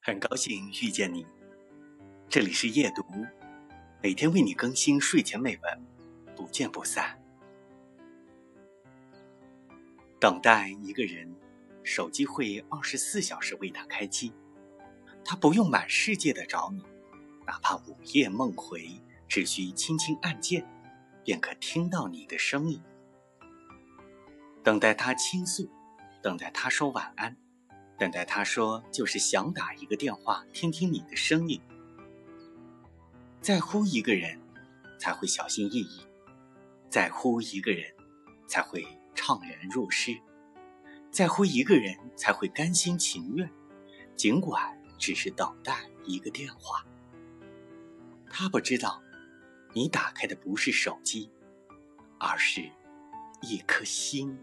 很高兴遇见你，这里是夜读，每天为你更新睡前美文，不见不散。等待一个人，手机会二十四小时为他开机，他不用满世界的找你，哪怕午夜梦回，只需轻轻按键，便可听到你的声音。等待他倾诉，等待他说晚安。等待他说，就是想打一个电话，听听你的声音。在乎一个人，才会小心翼翼；在乎一个人，才会怅然若失；在乎一个人，才会甘心情愿，尽管只是等待一个电话。他不知道，你打开的不是手机，而是一颗心。